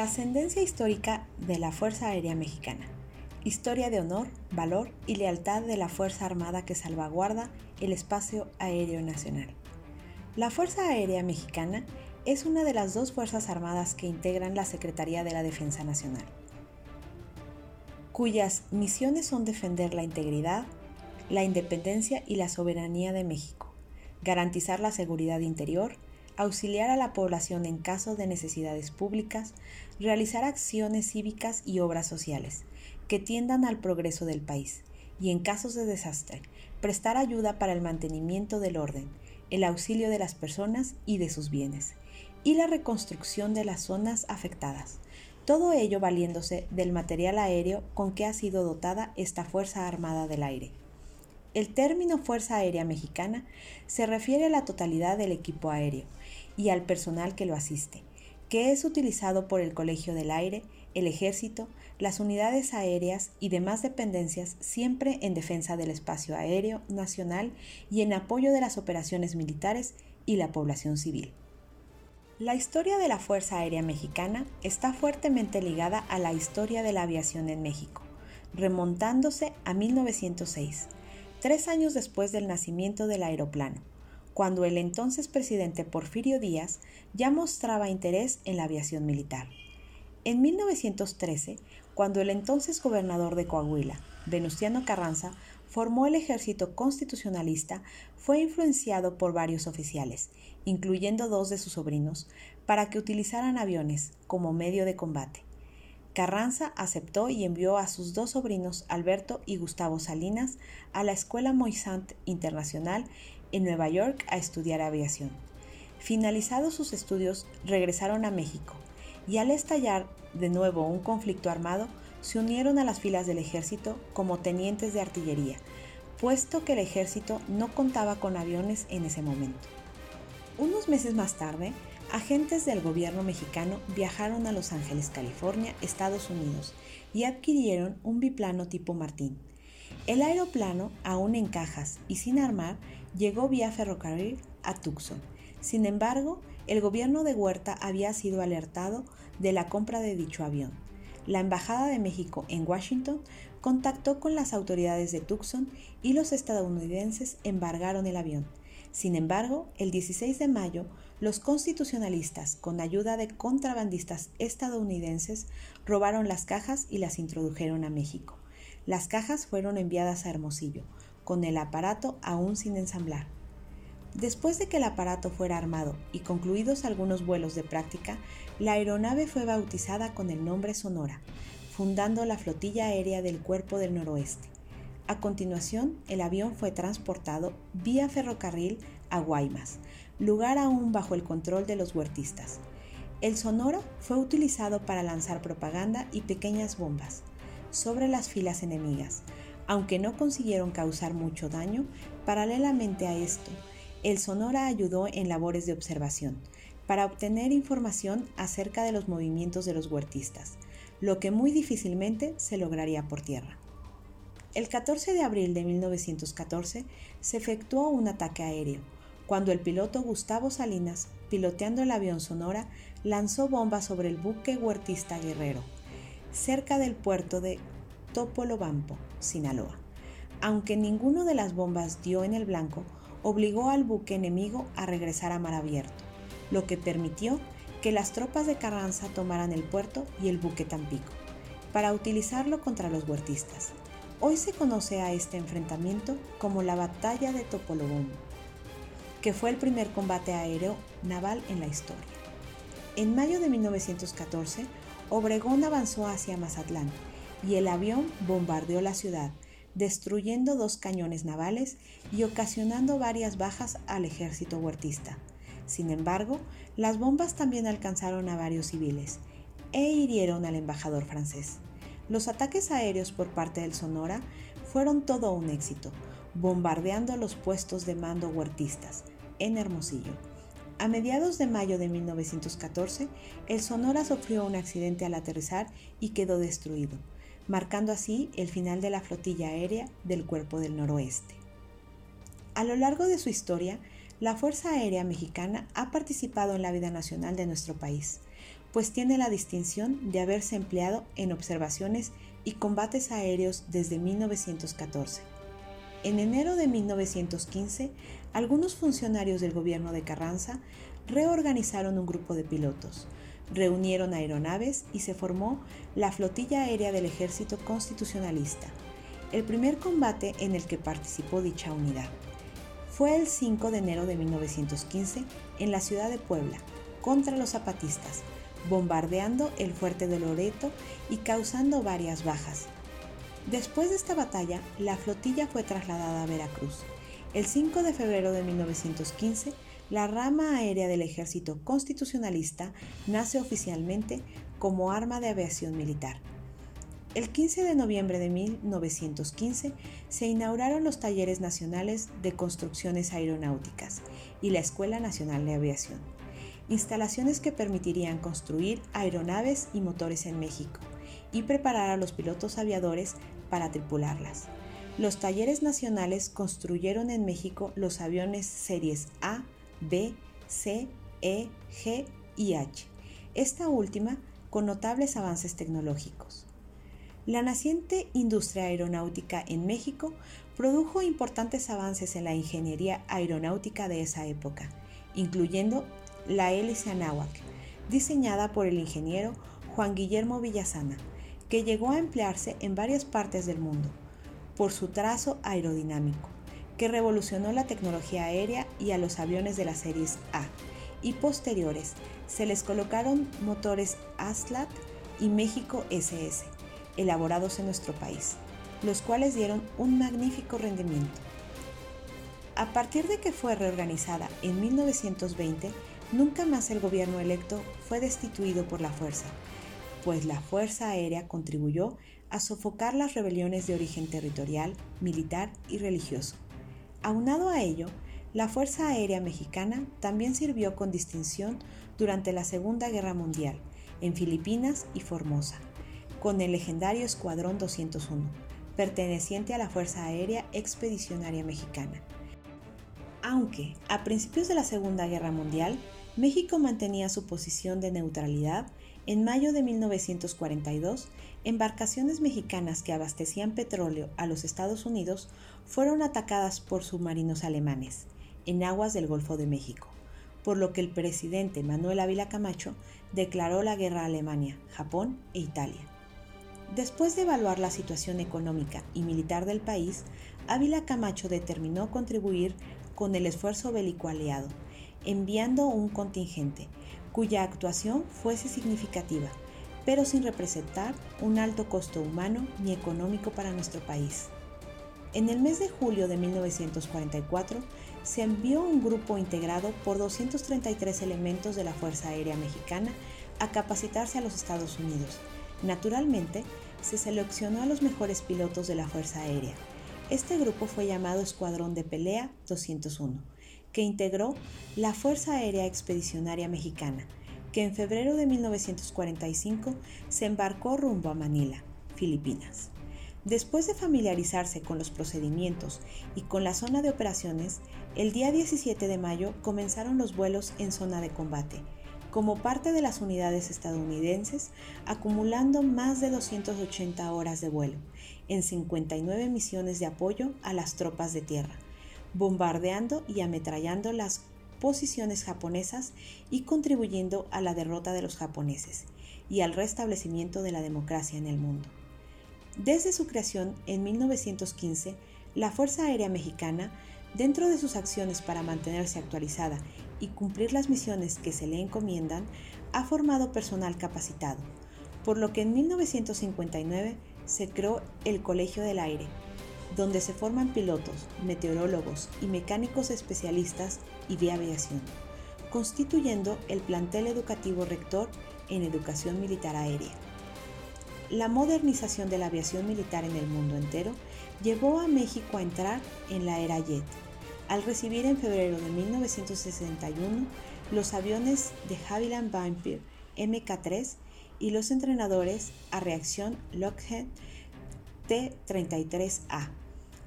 Trascendencia histórica de la Fuerza Aérea Mexicana. Historia de honor, valor y lealtad de la Fuerza Armada que salvaguarda el espacio aéreo nacional. La Fuerza Aérea Mexicana es una de las dos Fuerzas Armadas que integran la Secretaría de la Defensa Nacional, cuyas misiones son defender la integridad, la independencia y la soberanía de México, garantizar la seguridad interior, auxiliar a la población en caso de necesidades públicas, realizar acciones cívicas y obras sociales que tiendan al progreso del país y en casos de desastre, prestar ayuda para el mantenimiento del orden, el auxilio de las personas y de sus bienes, y la reconstrucción de las zonas afectadas. Todo ello valiéndose del material aéreo con que ha sido dotada esta Fuerza Armada del Aire. El término Fuerza Aérea Mexicana se refiere a la totalidad del equipo aéreo y al personal que lo asiste, que es utilizado por el Colegio del Aire, el Ejército, las unidades aéreas y demás dependencias siempre en defensa del espacio aéreo nacional y en apoyo de las operaciones militares y la población civil. La historia de la Fuerza Aérea Mexicana está fuertemente ligada a la historia de la aviación en México, remontándose a 1906 tres años después del nacimiento del aeroplano, cuando el entonces presidente Porfirio Díaz ya mostraba interés en la aviación militar. En 1913, cuando el entonces gobernador de Coahuila, Venustiano Carranza, formó el ejército constitucionalista, fue influenciado por varios oficiales, incluyendo dos de sus sobrinos, para que utilizaran aviones como medio de combate. Carranza aceptó y envió a sus dos sobrinos, Alberto y Gustavo Salinas, a la Escuela Moisant Internacional en Nueva York a estudiar aviación. Finalizados sus estudios, regresaron a México y al estallar de nuevo un conflicto armado, se unieron a las filas del ejército como tenientes de artillería, puesto que el ejército no contaba con aviones en ese momento. Unos meses más tarde, agentes del gobierno mexicano viajaron a Los Ángeles, California, Estados Unidos, y adquirieron un biplano tipo Martín. El aeroplano, aún en cajas y sin armar, llegó vía ferrocarril a Tucson. Sin embargo, el gobierno de Huerta había sido alertado de la compra de dicho avión. La Embajada de México en Washington contactó con las autoridades de Tucson y los estadounidenses embargaron el avión. Sin embargo, el 16 de mayo, los constitucionalistas, con ayuda de contrabandistas estadounidenses, robaron las cajas y las introdujeron a México. Las cajas fueron enviadas a Hermosillo, con el aparato aún sin ensamblar. Después de que el aparato fuera armado y concluidos algunos vuelos de práctica, la aeronave fue bautizada con el nombre Sonora, fundando la flotilla aérea del Cuerpo del Noroeste. A continuación, el avión fue transportado vía ferrocarril a Guaymas, lugar aún bajo el control de los huertistas. El Sonora fue utilizado para lanzar propaganda y pequeñas bombas sobre las filas enemigas, aunque no consiguieron causar mucho daño, paralelamente a esto, el Sonora ayudó en labores de observación para obtener información acerca de los movimientos de los huertistas, lo que muy difícilmente se lograría por tierra. El 14 de abril de 1914 se efectuó un ataque aéreo, cuando el piloto Gustavo Salinas, piloteando el avión Sonora, lanzó bombas sobre el buque huertista Guerrero, cerca del puerto de Topolobampo, Sinaloa. Aunque ninguno de las bombas dio en el blanco, obligó al buque enemigo a regresar a mar abierto, lo que permitió que las tropas de Carranza tomaran el puerto y el buque Tampico, para utilizarlo contra los huertistas. Hoy se conoce a este enfrentamiento como la Batalla de Topolobampo, que fue el primer combate aéreo naval en la historia. En mayo de 1914, Obregón avanzó hacia Mazatlán y el avión bombardeó la ciudad, destruyendo dos cañones navales y ocasionando varias bajas al ejército huertista. Sin embargo, las bombas también alcanzaron a varios civiles e hirieron al embajador francés. Los ataques aéreos por parte del Sonora fueron todo un éxito, bombardeando los puestos de mando huertistas en Hermosillo. A mediados de mayo de 1914, el Sonora sufrió un accidente al aterrizar y quedó destruido, marcando así el final de la flotilla aérea del Cuerpo del Noroeste. A lo largo de su historia, la Fuerza Aérea Mexicana ha participado en la vida nacional de nuestro país, pues tiene la distinción de haberse empleado en observaciones y combates aéreos desde 1914. En enero de 1915, algunos funcionarios del gobierno de Carranza reorganizaron un grupo de pilotos, reunieron aeronaves y se formó la Flotilla Aérea del Ejército Constitucionalista, el primer combate en el que participó dicha unidad. Fue el 5 de enero de 1915 en la ciudad de Puebla, contra los zapatistas, bombardeando el fuerte de Loreto y causando varias bajas. Después de esta batalla, la flotilla fue trasladada a Veracruz. El 5 de febrero de 1915, la rama aérea del ejército constitucionalista nace oficialmente como arma de aviación militar. El 15 de noviembre de 1915 se inauguraron los Talleres Nacionales de Construcciones Aeronáuticas y la Escuela Nacional de Aviación, instalaciones que permitirían construir aeronaves y motores en México y preparar a los pilotos aviadores para tripularlas. Los talleres nacionales construyeron en México los aviones series A, B, C, E, G y H, esta última con notables avances tecnológicos. La naciente industria aeronáutica en México produjo importantes avances en la ingeniería aeronáutica de esa época, incluyendo la hélice Anáhuac, diseñada por el ingeniero Juan Guillermo Villasana, que llegó a emplearse en varias partes del mundo por su trazo aerodinámico, que revolucionó la tecnología aérea y a los aviones de las series A, y posteriores se les colocaron motores ASLAT y México SS, elaborados en nuestro país, los cuales dieron un magnífico rendimiento. A partir de que fue reorganizada en 1920, nunca más el gobierno electo fue destituido por la fuerza, pues la Fuerza Aérea contribuyó a sofocar las rebeliones de origen territorial, militar y religioso. Aunado a ello, la Fuerza Aérea Mexicana también sirvió con distinción durante la Segunda Guerra Mundial, en Filipinas y Formosa, con el legendario Escuadrón 201, perteneciente a la Fuerza Aérea Expedicionaria Mexicana. Aunque a principios de la Segunda Guerra Mundial, México mantenía su posición de neutralidad, en mayo de 1942, embarcaciones mexicanas que abastecían petróleo a los Estados Unidos fueron atacadas por submarinos alemanes en aguas del Golfo de México, por lo que el presidente Manuel Ávila Camacho declaró la guerra a Alemania, Japón e Italia. Después de evaluar la situación económica y militar del país, Ávila Camacho determinó contribuir con el esfuerzo bélico aliado, enviando un contingente, cuya actuación fuese significativa, pero sin representar un alto costo humano ni económico para nuestro país. En el mes de julio de 1944 se envió un grupo integrado por 233 elementos de la Fuerza Aérea Mexicana a capacitarse a los Estados Unidos. Naturalmente, se seleccionó a los mejores pilotos de la Fuerza Aérea. Este grupo fue llamado Escuadrón de Pelea 201 que integró la Fuerza Aérea Expedicionaria Mexicana, que en febrero de 1945 se embarcó rumbo a Manila, Filipinas. Después de familiarizarse con los procedimientos y con la zona de operaciones, el día 17 de mayo comenzaron los vuelos en zona de combate, como parte de las unidades estadounidenses, acumulando más de 280 horas de vuelo en 59 misiones de apoyo a las tropas de tierra bombardeando y ametrallando las posiciones japonesas y contribuyendo a la derrota de los japoneses y al restablecimiento de la democracia en el mundo. Desde su creación en 1915, la Fuerza Aérea Mexicana, dentro de sus acciones para mantenerse actualizada y cumplir las misiones que se le encomiendan, ha formado personal capacitado, por lo que en 1959 se creó el Colegio del Aire, donde se forman pilotos, meteorólogos y mecánicos especialistas y de aviación, constituyendo el plantel educativo rector en educación militar aérea. La modernización de la aviación militar en el mundo entero llevó a México a entrar en la era jet, al recibir en febrero de 1961 los aviones de Havilland Vampire MK3 y los entrenadores a reacción Lockheed T-33A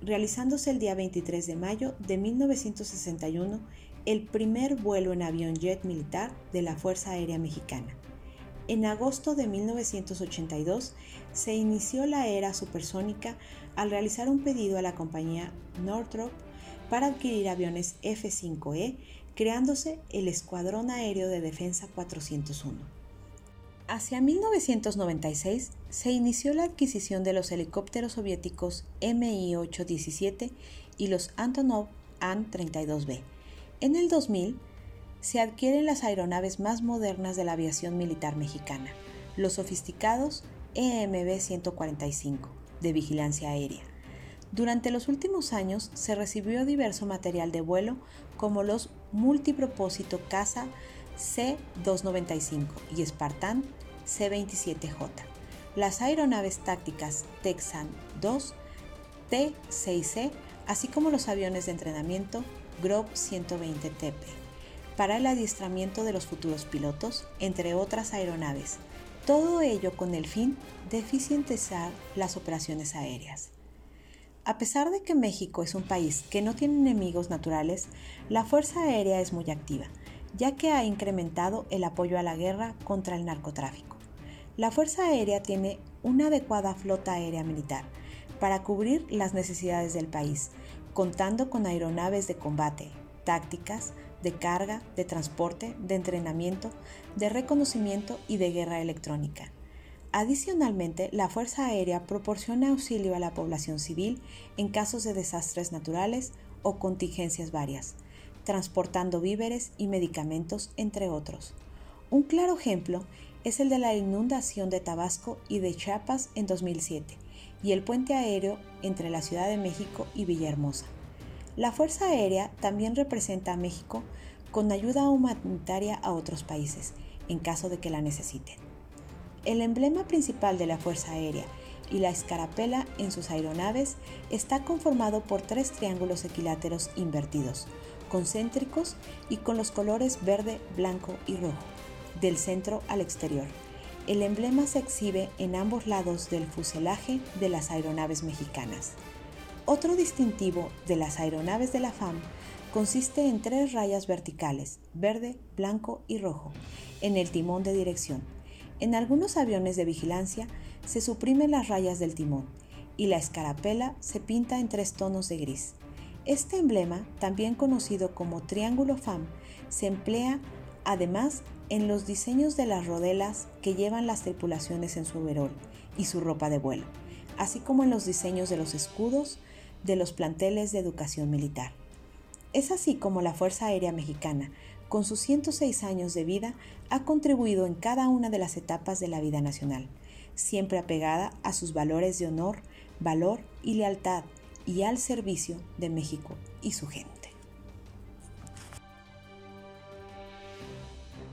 realizándose el día 23 de mayo de 1961 el primer vuelo en avión jet militar de la Fuerza Aérea Mexicana. En agosto de 1982 se inició la era supersónica al realizar un pedido a la compañía Northrop para adquirir aviones F-5E, creándose el Escuadrón Aéreo de Defensa 401. Hacia 1996 se inició la adquisición de los helicópteros soviéticos Mi-817 y los Antonov An-32B. En el 2000 se adquieren las aeronaves más modernas de la aviación militar mexicana, los sofisticados EMB-145 de vigilancia aérea. Durante los últimos años se recibió diverso material de vuelo como los multipropósito Casa C-295 y Spartan C-27J, las aeronaves tácticas Texan 2, T-6C, así como los aviones de entrenamiento Grob 120TP, para el adiestramiento de los futuros pilotos, entre otras aeronaves, todo ello con el fin de eficientizar las operaciones aéreas. A pesar de que México es un país que no tiene enemigos naturales, la Fuerza Aérea es muy activa, ya que ha incrementado el apoyo a la guerra contra el narcotráfico. La Fuerza Aérea tiene una adecuada flota aérea militar para cubrir las necesidades del país, contando con aeronaves de combate, tácticas, de carga, de transporte, de entrenamiento, de reconocimiento y de guerra electrónica. Adicionalmente, la Fuerza Aérea proporciona auxilio a la población civil en casos de desastres naturales o contingencias varias, transportando víveres y medicamentos, entre otros. Un claro ejemplo es el de la inundación de Tabasco y de Chiapas en 2007 y el puente aéreo entre la Ciudad de México y Villahermosa. La Fuerza Aérea también representa a México con ayuda humanitaria a otros países, en caso de que la necesiten. El emblema principal de la Fuerza Aérea y la escarapela en sus aeronaves está conformado por tres triángulos equiláteros invertidos, concéntricos y con los colores verde, blanco y rojo, del centro al exterior. El emblema se exhibe en ambos lados del fuselaje de las aeronaves mexicanas. Otro distintivo de las aeronaves de la FAM consiste en tres rayas verticales, verde, blanco y rojo, en el timón de dirección. En algunos aviones de vigilancia se suprimen las rayas del timón y la escarapela se pinta en tres tonos de gris. Este emblema, también conocido como triángulo FAM, se emplea además en los diseños de las rodelas que llevan las tripulaciones en su overol y su ropa de vuelo, así como en los diseños de los escudos de los planteles de educación militar. Es así como la Fuerza Aérea Mexicana, con sus 106 años de vida, ha contribuido en cada una de las etapas de la vida nacional, siempre apegada a sus valores de honor, valor y lealtad y al servicio de México y su gente.